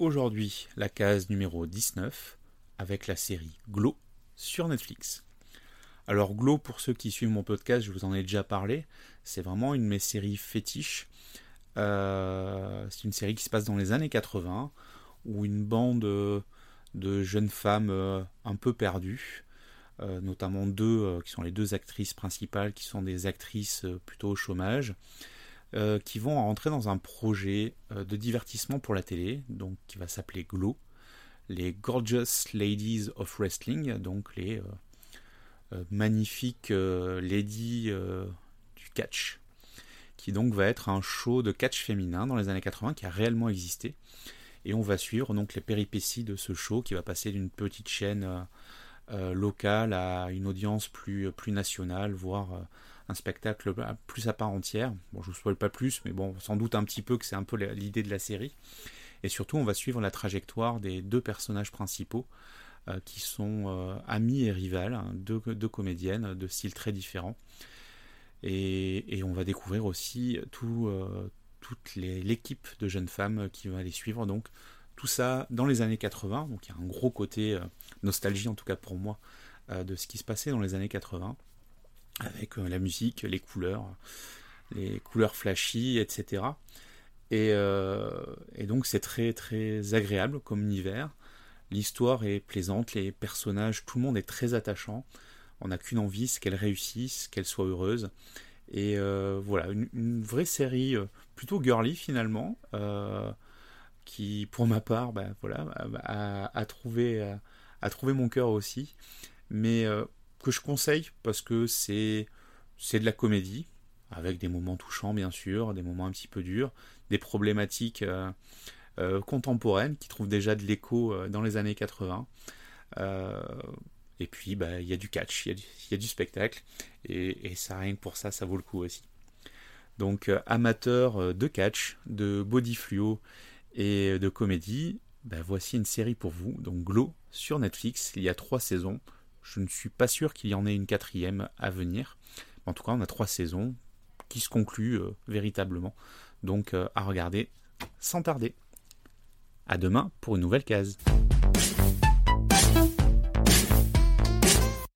aujourd'hui la case numéro 19 avec la série Glow sur Netflix. Alors Glow, pour ceux qui suivent mon podcast, je vous en ai déjà parlé, c'est vraiment une de mes séries fétiches. Euh, c'est une série qui se passe dans les années 80, où une bande de jeunes femmes euh, un peu perdues, euh, notamment deux qui sont les deux actrices principales, qui sont des actrices plutôt au chômage, qui vont rentrer dans un projet de divertissement pour la télé, donc qui va s'appeler Glow, les Gorgeous Ladies of Wrestling, donc les magnifiques ladies du catch qui donc va être un show de catch féminin dans les années 80 qui a réellement existé. Et on va suivre donc les péripéties de ce show qui va passer d'une petite chaîne euh, euh, locale à une audience plus, plus nationale, voire euh, un spectacle plus à part entière. Bon, je vous spoil pas plus, mais bon, sans doute un petit peu que c'est un peu l'idée de la série. Et surtout, on va suivre la trajectoire des deux personnages principaux, qui sont amis et rivales, hein, deux, comédiennes de styles très différents. Et, on va découvrir aussi tout, euh, toute l'équipe de jeunes femmes qui va les suivre. Donc tout ça dans les années 80. Donc il y a un gros côté euh, nostalgie en tout cas pour moi euh, de ce qui se passait dans les années 80 avec la musique, les couleurs, les couleurs flashy, etc. Et, et donc c'est très très agréable comme univers. L'histoire est plaisante, les personnages, tout le monde est très attachant. On n'a qu'une envie, c'est qu'elle réussisse, qu'elle soit heureuse. Et euh, voilà, une, vraie série euh, plutôt girly finalement, euh, qui pour ma part, ben, voilà, a, trouvé, a, trouvé mon cœur aussi, mais que je conseille parce que c'est de la comédie, avec des moments touchants bien sûr, des moments un petit peu durs, des problématiques contemporaines qui trouvent déjà de l'écho dans les années 80. Et puis, bah, il y a du catch, il y, a du spectacle, et, ça, rien que pour ça, ça vaut le coup aussi. Donc, euh, amateur euh, de catch, de body fluo et de comédie, bah, voici une série pour vous, donc Glow sur Netflix. Il y a trois saisons. Je ne suis pas sûr qu'il y en ait une quatrième à venir. En tout cas, on a trois saisons qui se concluent euh, véritablement. Donc, à regarder sans tarder. À demain pour une nouvelle case.